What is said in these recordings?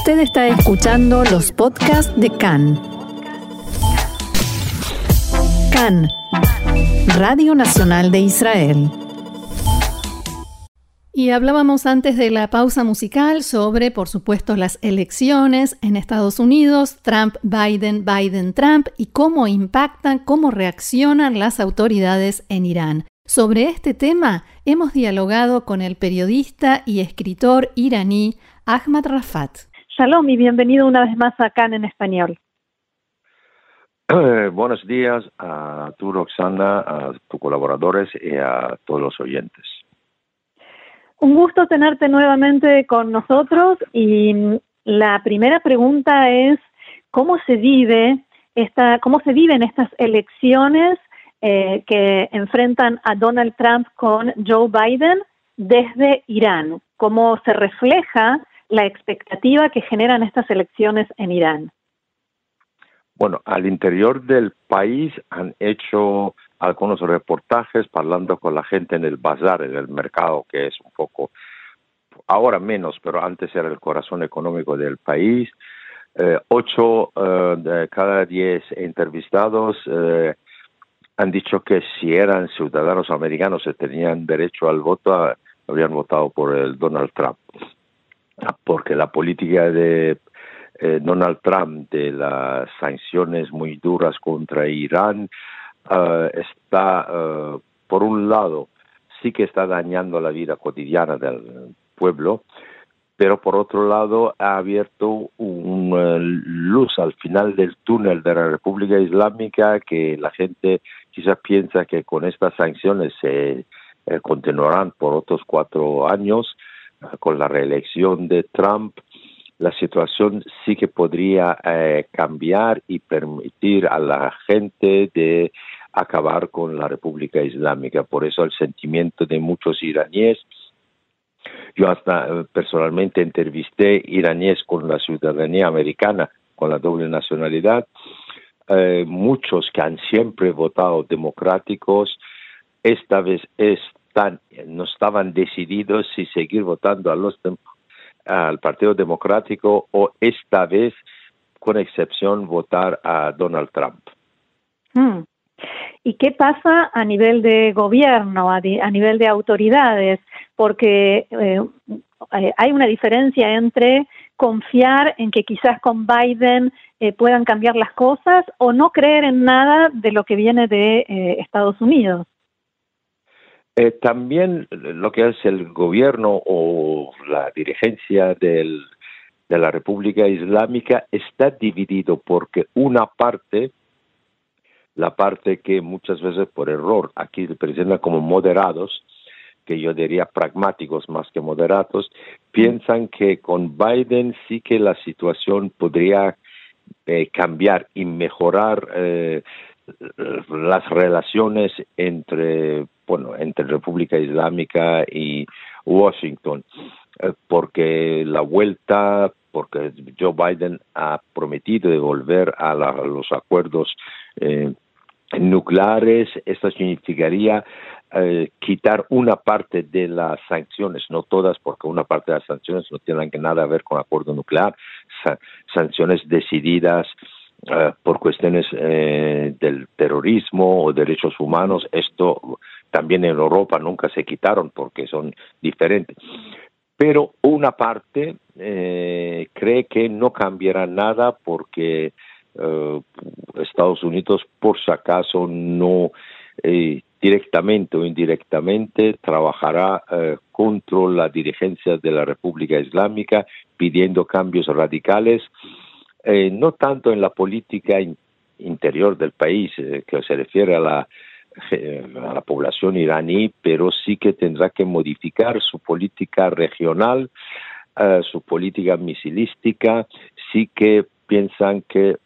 Usted está escuchando los podcasts de CAN. CAN, Radio Nacional de Israel. Y hablábamos antes de la pausa musical sobre, por supuesto, las elecciones en Estados Unidos, Trump, Biden, Biden, Trump, y cómo impactan, cómo reaccionan las autoridades en Irán. Sobre este tema hemos dialogado con el periodista y escritor iraní Ahmad Rafat. Shalom y bienvenido una vez más acá en español. Eh, buenos días a tu Roxana, a tus colaboradores y a todos los oyentes. Un gusto tenerte nuevamente con nosotros y la primera pregunta es cómo se vive esta, cómo se viven estas elecciones eh, que enfrentan a Donald Trump con Joe Biden desde Irán, cómo se refleja la expectativa que generan estas elecciones en Irán. Bueno, al interior del país han hecho algunos reportajes hablando con la gente en el bazar, en el mercado, que es un poco, ahora menos, pero antes era el corazón económico del país. Eh, ocho eh, de cada diez entrevistados eh, han dicho que si eran ciudadanos americanos y tenían derecho al voto, habrían votado por el Donald Trump. Porque la política de eh, Donald Trump de las sanciones muy duras contra Irán eh, está, eh, por un lado, sí que está dañando la vida cotidiana del pueblo, pero por otro lado ha abierto una luz al final del túnel de la República Islámica que la gente quizás piensa que con estas sanciones se continuarán por otros cuatro años con la reelección de Trump la situación sí que podría eh, cambiar y permitir a la gente de acabar con la República Islámica. Por eso el sentimiento de muchos iraníes yo hasta eh, personalmente entrevisté iraníes con la ciudadanía americana, con la doble nacionalidad. Eh, muchos que han siempre votado democráticos, esta vez no estaban decididos si seguir votando a los, al Partido Democrático o esta vez, con excepción, votar a Donald Trump. Hmm. ¿Y qué pasa a nivel de gobierno, a, nivel de autoridades? Porque eh, eh, hay una diferencia entre confiar en que quizás con Biden eh, puedan cambiar las cosas o no creer en nada de lo que viene de Estados Unidos. También lo que hace el gobierno o la dirigencia del, de la República Islámica está dividido porque una parte la parte que muchas veces por error aquí se presenta como moderados, que yo diría pragmáticos más que moderados, piensan que con Biden sí que la situación podría eh, cambiar y mejorar eh, las relaciones entre bueno entre República Islámica y Washington eh, porque la vuelta porque Joe Biden ha prometido devolver a, los acuerdos eh, nucleares, esto significaría eh, quitar una parte de las sanciones, no todas, porque una parte de las sanciones no tienen nada a ver con acuerdo nuclear, sanciones decididas eh, por cuestiones eh, del terrorismo o derechos humanos, esto también en Europa nunca se quitaron porque son diferentes. Pero una parte cree que no cambiará nada porque eh, Estados Unidos, por si acaso, no eh, directamente o indirectamente trabajará eh, contra la dirigencia de la República Islámica, pidiendo cambios radicales, no tanto en la política interior del país, que se refiere a la, a la población iraní, pero sí que tendrá que modificar su política regional, su política misilística, sí que piensan que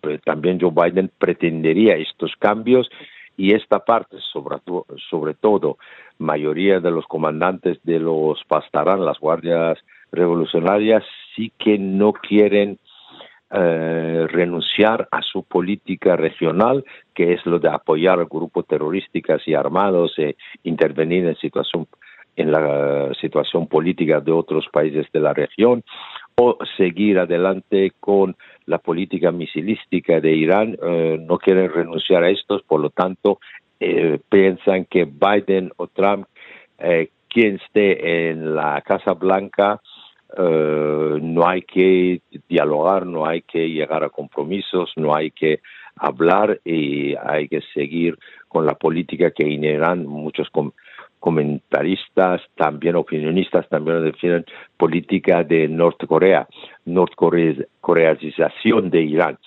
pues, también Joe Biden pretendería estos cambios y esta parte, sobre, sobre todo, mayoría de los comandantes de los Pastarán, las guardias revolucionarias, sí que no quieren eh, renunciar a su política regional, que es lo de apoyar a grupos terroristas y armados e intervenir en situación en la situación política de otros países de la región o seguir adelante con la política misilística de Irán. Eh, no quieren renunciar a estos, por lo tanto, eh, piensan que Biden o Trump, eh, quien esté en la Casa Blanca, no hay que dialogar, no hay que llegar a compromisos, no hay que hablar y hay que seguir con la política que en Irán muchos comentaristas, también opinionistas, también defienden política de Norte-Corea, norcoreanización de Irán.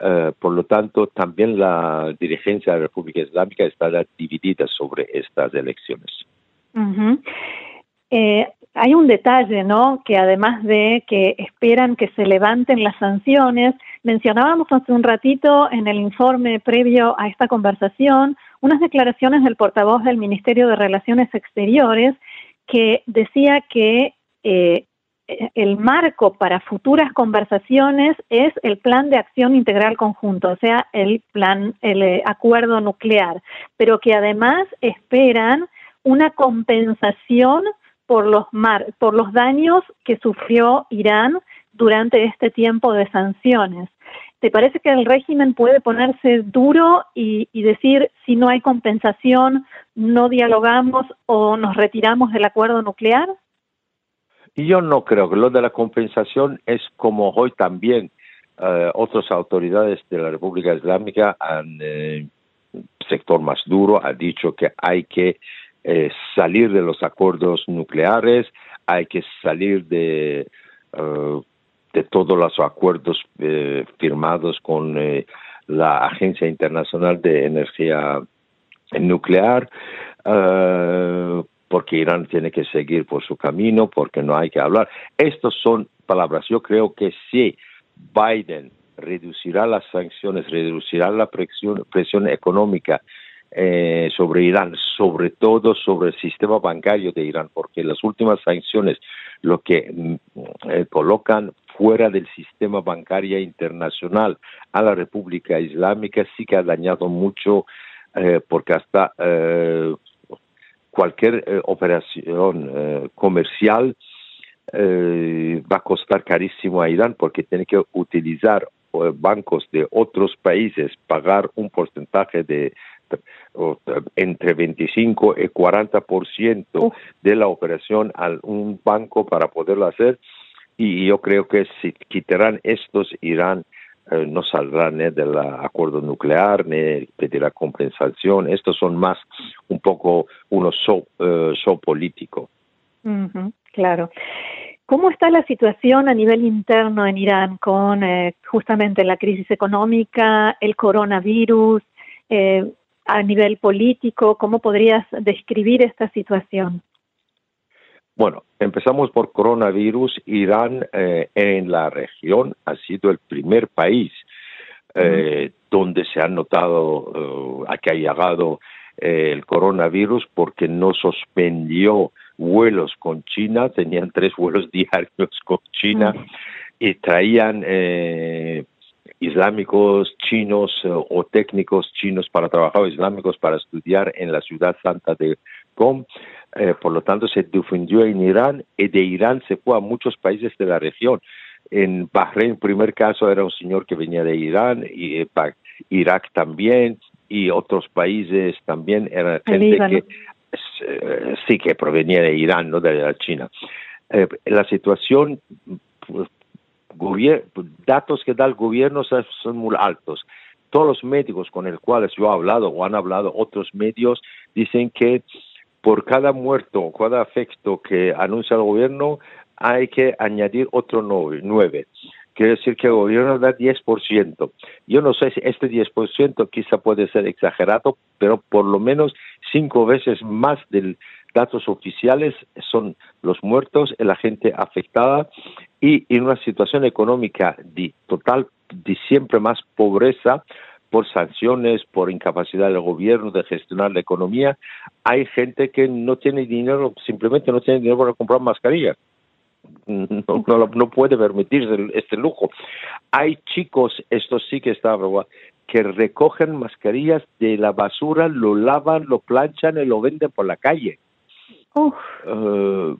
Eh, por lo tanto, también la dirigencia de la República Islámica está dividida sobre estas elecciones. Eh, hay un detalle, ¿no? Que además de que esperan que se levanten las sanciones, mencionábamos hace un ratito en el informe previo a esta conversación unas declaraciones del portavoz del Ministerio de Relaciones Exteriores que decía que eh, el marco para futuras conversaciones es el plan de acción integral conjunto, o sea, el plan, el eh, acuerdo nuclear, pero que además esperan una compensación por los mar, por los daños que sufrió Irán durante este tiempo de sanciones. ¿Te parece que el régimen puede ponerse duro y, decir si no hay compensación, no dialogamos o nos retiramos del acuerdo nuclear? Yo no creo que lo de la compensación es como hoy también eh, otras autoridades de la República Islámica han eh, sector más duro ha dicho que hay que eh, salir de los acuerdos nucleares, hay que salir de de todos los acuerdos eh, firmados con eh, la Agencia Internacional de Energía Nuclear, eh, porque Irán tiene que seguir por su camino, porque no hay que hablar. Estas son palabras. Yo creo que si Biden reducirá las sanciones, reducirá la presión económica sobre Irán, sobre todo sobre el sistema bancario de Irán, porque las últimas sanciones lo que mm, colocan fuera del sistema bancario internacional a la República Islámica sí que ha dañado mucho eh, porque hasta eh, cualquier eh, operación comercial va a costar carísimo a Irán porque tiene que utilizar bancos de otros países, pagar un porcentaje de entre 25 y 40% de la operación a un banco para poderlo hacer y yo creo que si quitarán estos, Irán eh, no saldrá ni del acuerdo nuclear, ni pedirá compensación. Estos son más un poco unos show, eh, show político. claro. ¿Cómo está la situación a nivel interno en Irán con eh, justamente la crisis económica, el coronavirus, a nivel político? ¿Cómo podrías describir esta situación? Bueno, empezamos por coronavirus. Irán eh, en la región ha sido el primer país eh, donde se ha notado eh, que ha llegado el coronavirus porque no suspendió vuelos con China, tenían tres vuelos diarios con China y traían islámicos chinos o técnicos chinos para trabajar, islámicos para estudiar en la ciudad santa de Qom. Eh, por lo tanto se difundió en Irán y de Irán se fue a muchos países de la región. En Bahrein, primer caso, era un señor que venía de Irán, y eh, Irak también, y otros países también, era gente que eh, sí que provenía de Irán, no de la China. la situación, pues, datos que da el gobierno son muy altos. Todos los médicos con los cuales yo he hablado o han hablado otros medios dicen que por cada muerto o cada afecto que anuncia el gobierno, hay que añadir otro nueve. Quiere decir que el gobierno da 10%. Yo no sé si este 10% quizá puede ser exagerado, pero por lo menos cinco veces más de datos oficiales son los muertos, la gente afectada y en una situación económica de total, de siempre más pobreza, por sanciones, por incapacidad del gobierno de gestionar la economía, hay gente que no tiene dinero, simplemente no tiene dinero para comprar mascarillas. No, no, puede permitirse este lujo. Hay chicos, esto sí que está, que recogen mascarillas de la basura, lo lavan, lo planchan y lo venden por la calle. Eh,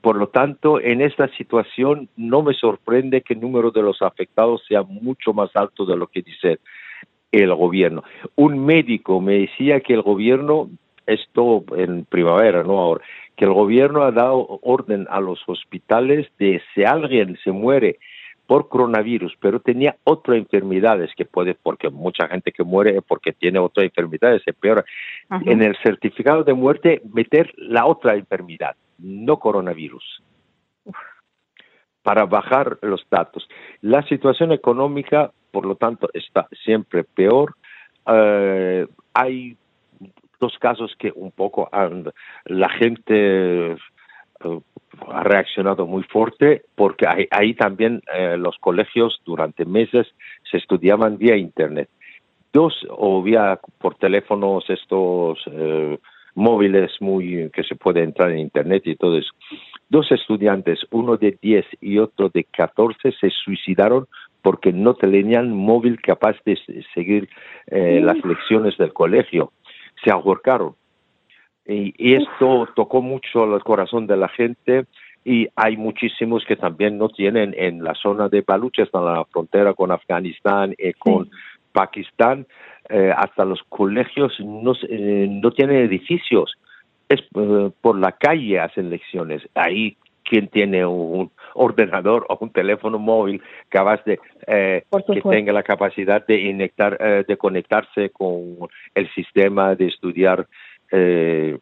por lo tanto, en esta situación no me sorprende que el número de los afectados sea mucho más alto de lo que dice el gobierno. Un médico me decía que el gobierno, esto en primavera, no ahora, que el gobierno ha dado orden a los hospitales de si alguien se muere por coronavirus, pero tenía otras enfermedades que puede, porque mucha gente que muere porque tiene otras enfermedades, es peor. En el certificado de muerte meter la otra enfermedad, no coronavirus, para bajar los datos. La situación económica, por lo tanto, está siempre peor. Eh, hay dos casos que un poco la gente eh, ha reaccionado muy fuerte porque ahí, también eh, los colegios durante meses se estudiaban vía internet. Dos, o vía por teléfonos estos eh, móviles muy que se puede entrar en internet y todo eso. Dos estudiantes, uno de 10 y otro de 14, se suicidaron porque no tenían móvil capaz de seguir las lecciones del colegio. Se ahorcaron y, esto tocó mucho el corazón de la gente y hay muchísimos que también no tienen en la zona de Baluchistan, en la frontera con Afganistán y con Pakistán, eh, hasta los colegios no, eh, no tienen edificios. Es eh, por la calle hacen lecciones. Ahí quien tiene un ordenador o un teléfono móvil capaz de que tenga la capacidad de inectar, de conectarse con el sistema de estudiar eh,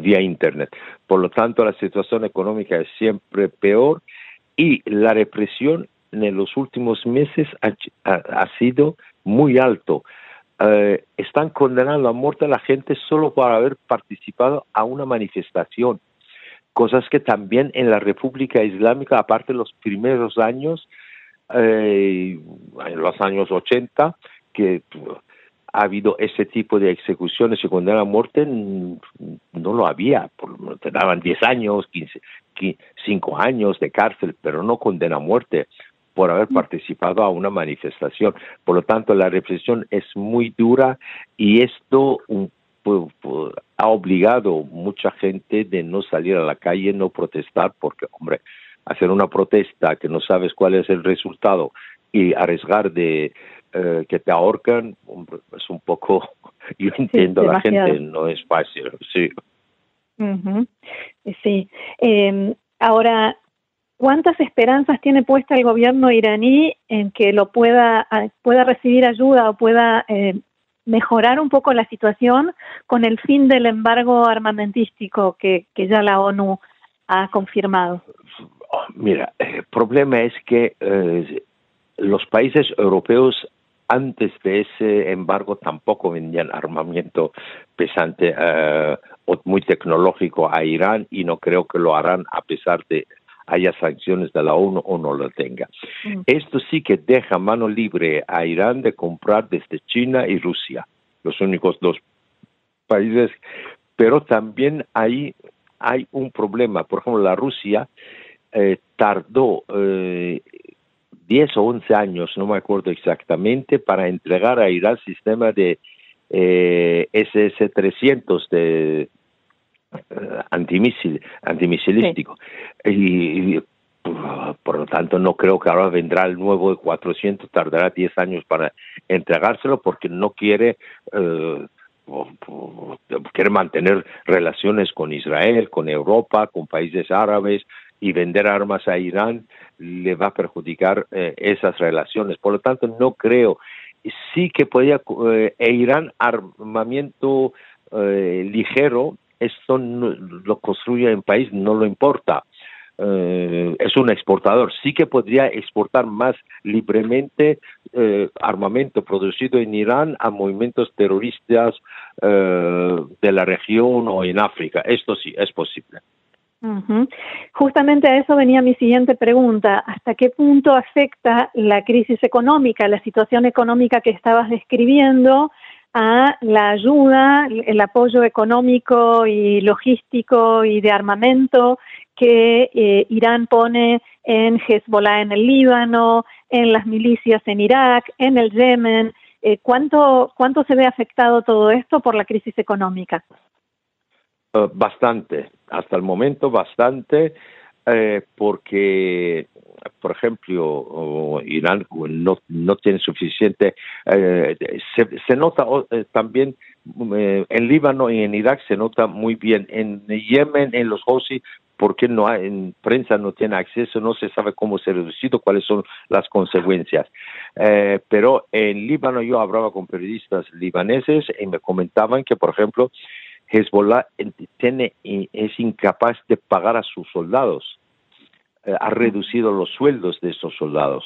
vía Internet. Por lo tanto, la situación económica es siempre peor y la represión en los últimos meses ha, sido muy alto. Eh, están condenando a muerte a la gente solo por haber participado a una manifestación, cosas que también en la República Islámica, aparte de los primeros años, eh, en los años 80, que ha habido ese tipo de ejecuciones y condena a muerte, no lo había. te daban 10 años, 15, 5 años de cárcel, pero no condena a muerte por haber mm. participado a una manifestación. Por lo tanto, la represión es muy dura y esto ha obligado mucha gente de no salir a la calle, no protestar, porque, hombre, hacer una protesta que no sabes cuál es el resultado y arriesgar de eh, que te ahorcan, es un poco, yo entiendo a la gente, no es fácil, sí. Sí. Em, ahora, ¿cuántas esperanzas tiene puesta el gobierno iraní en que lo pueda, pueda recibir ayuda o pueda eh, mejorar un poco la situación con el fin del embargo armamentístico que, que ya la ONU ha confirmado? Oh, mira, el problema es que eh, los países europeos antes de ese embargo tampoco vendían armamento pesante eh, o muy tecnológico a Irán y no creo que lo harán a pesar de haya sanciones de la ONU o no lo tenga. Mm. Esto sí que deja mano libre a Irán de comprar desde China y Rusia, los únicos dos países, pero también hay, hay un problema. Por ejemplo, la Rusia eh, tardó eh, 10 o 11 años, no me acuerdo exactamente, para entregar a Irán sistema de eh, SS-300 de antimisil, antimisilístico. Y, por lo tanto no creo que ahora vendrá el nuevo de 400, tardará 10 años para entregárselo porque no quiere... Eh, quiere mantener relaciones con Israel, con Europa, con países árabes, y vender armas a Irán le va a perjudicar eh, esas relaciones. Por lo tanto, no creo. Sí que podría, eh, e Irán armamento eh, ligero, esto lo construye en país, no lo importa. es un exportador. Sí que podría exportar más libremente armamento producido en Irán a movimientos terroristas de la región o en África. Esto sí, es posible. Justamente a eso venía mi siguiente pregunta. ¿Hasta qué punto afecta la crisis económica, la situación económica que estabas describiendo, a la ayuda, el apoyo económico y logístico y de armamento que eh, Irán pone en Hezbollah en el Líbano, en las milicias en Irak, en el Yemen? Eh, ¿cuánto, ¿Cuánto se ve afectado todo esto por la crisis económica? Eh, bastante, hasta el momento bastante, eh, porque, por ejemplo, Irán no, no tiene suficiente, eh, se, nota también en Líbano y en Irak se nota muy bien, en Yemen, en los Houthi, porque no hay, en prensa no tiene acceso, no se sabe cómo se ha reducido, cuáles son las consecuencias. pero en Líbano yo hablaba con periodistas libaneses y me comentaban que, por ejemplo, Hezbollah tiene, es incapaz de pagar a sus soldados. Eh, ha reducido los sueldos de esos soldados.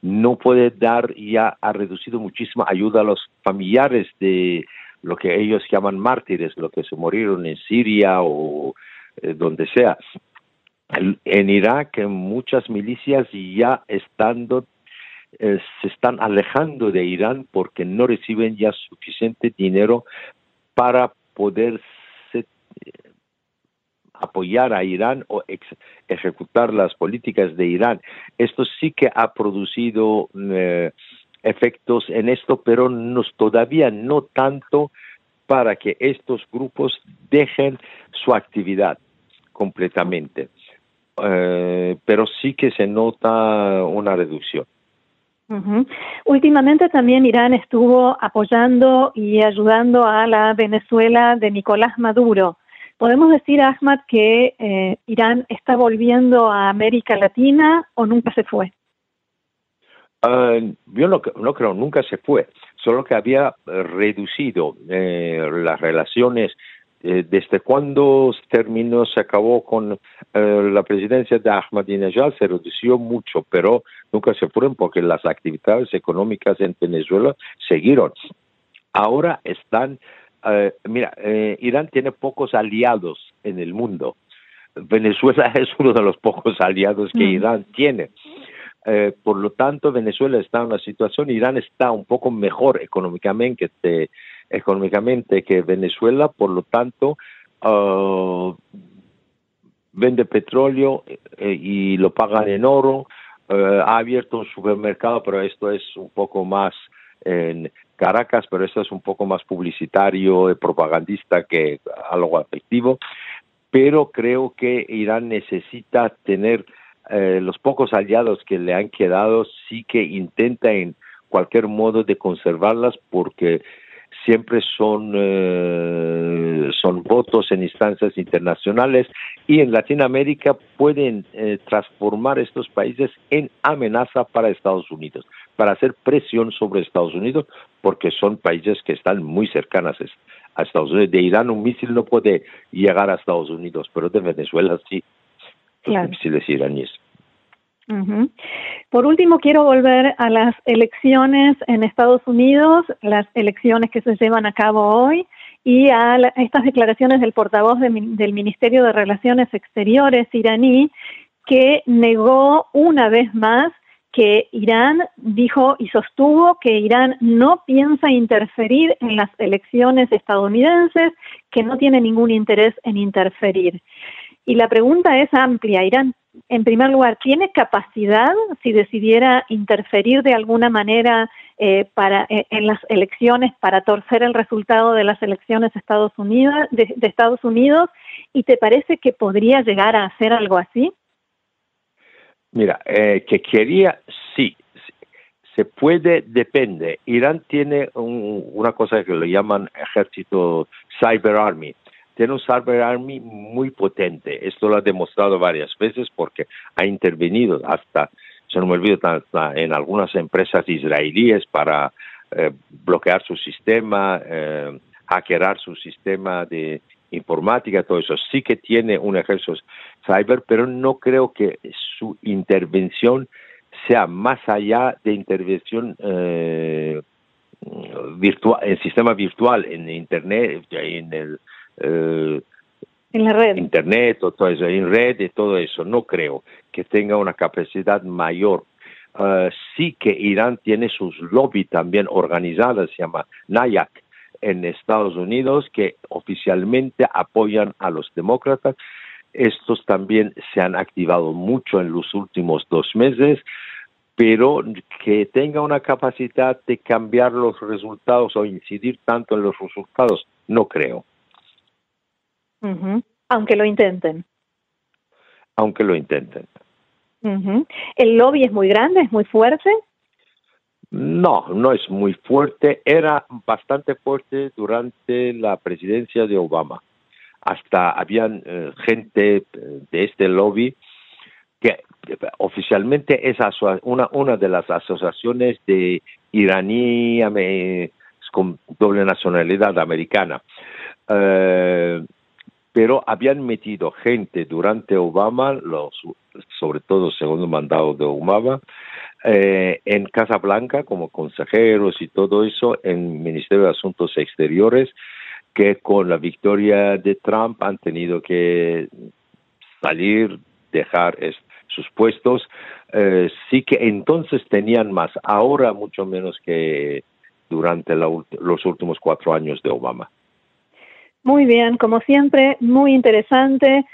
No puede dar, ya ha reducido muchísima ayuda a los familiares de lo que ellos llaman mártires, los que se murieron en Siria o eh, donde sea. En Irak, muchas milicias ya estando eh, se están alejando de Irán porque no reciben ya suficiente dinero para poder eh, apoyar a Irán o ejecutar las políticas de Irán. Esto sí que ha producido eh, efectos en esto, pero todavía no tanto para que estos grupos dejen su actividad completamente. Eh, pero sí que se nota una reducción. Últimamente también Irán estuvo apoyando y ayudando a la Venezuela de Nicolás Maduro. ¿Podemos decir, Ahmad, que eh, Irán está volviendo a América Latina o nunca se fue? Ah, yo no, no, creo, nunca se fue, solo que había reducido eh, las relaciones eh, desde cuando terminó, se acabó con eh, la presidencia de Ahmadinejad, se redució mucho, pero nunca se fueron porque las actividades económicas en Venezuela siguieron. Ahora están, eh, mira, Irán tiene pocos aliados en el mundo. Venezuela es uno de los pocos aliados que mm. Irán tiene. por lo tanto, Venezuela está en una situación, Irán está un poco mejor económicamente que, económicamente que Venezuela, por lo tanto, uh, vende petróleo eh, y lo pagan en oro. Uh, ha abierto un supermercado, pero esto es un poco más en Caracas, pero esto es un poco más publicitario y propagandista que algo afectivo. Pero creo que Irán necesita tener eh, los pocos aliados que le han quedado, sí que intenta en cualquier modo de conservarlas porque siempre son, eh, son votos en instancias internacionales y en Latinoamérica pueden eh, transformar estos países en amenaza para Estados Unidos, para hacer presión sobre Estados Unidos, porque son países que están muy cercanas a Estados Unidos. De Irán un misil no puede llegar a Estados Unidos, pero de Venezuela sí. Los misiles iraníes. Por último, quiero volver a las elecciones en Estados Unidos, las elecciones que se llevan a cabo hoy, y a, estas declaraciones del portavoz del Ministerio de Relaciones Exteriores iraní, que negó una vez más que Irán dijo y sostuvo que Irán no piensa interferir en las elecciones estadounidenses, que no tiene ningún interés en interferir. Y la pregunta es amplia. Irán en primer lugar, ¿tiene capacidad, si decidiera interferir de alguna manera eh, para, eh, en las elecciones para torcer el resultado de las elecciones Estados Unidos, de, Estados Unidos? ¿Y te parece que podría llegar a hacer algo así? Mira, eh, que quería, sí. Se puede, depende. Irán tiene una cosa que lo llaman ejército Cyber Army tiene un Cyber Army muy potente. Esto lo ha demostrado varias veces porque ha intervenido hasta, se no me olvido, en algunas empresas israelíes para eh, bloquear su sistema, eh, hackear su sistema de informática, todo eso. Sí que tiene un ejército cyber, pero no creo que su intervención sea más allá de intervención eh, virtual, en sistema virtual, en Internet, en el eh, en la red. Internet o todo eso, en red y todo eso. No creo que tenga una capacidad mayor. Uh, sí que Irán tiene sus lobby también organizadas, se llama NAYAC, en Estados Unidos, que oficialmente apoyan a los demócratas. Estos también se han activado mucho en los últimos dos meses, pero que tenga una capacidad de cambiar los resultados o incidir tanto en los resultados, no creo. Aunque lo intenten. Aunque lo intenten. ¿El lobby es muy grande, es muy fuerte? No, no es muy fuerte. Era bastante fuerte durante la presidencia de Obama. Hasta habían eh, gente eh, de este lobby que oficialmente es una, una de las asociaciones de iraní con doble nacionalidad americana. Eh, pero habían metido gente durante Obama, los, sobre todo segundo mandado de Obama, eh, en Casa Blanca como consejeros y todo eso, en Ministerio de Asuntos Exteriores, que con la victoria de Trump han tenido que salir, dejar sus puestos. Eh, sí que entonces tenían más, ahora mucho menos que durante los últimos cuatro años de Obama. Muy bien, como siempre, muy interesante.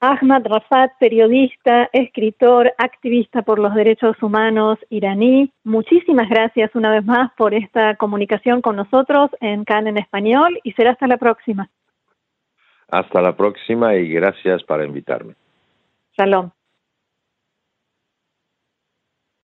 Ahmad Rafat, periodista, escritor, activista por los derechos humanos iraní. Muchísimas gracias una vez más por esta comunicación con nosotros en CAN en español y será hasta la próxima. Hasta la próxima y gracias para invitarme. Shalom.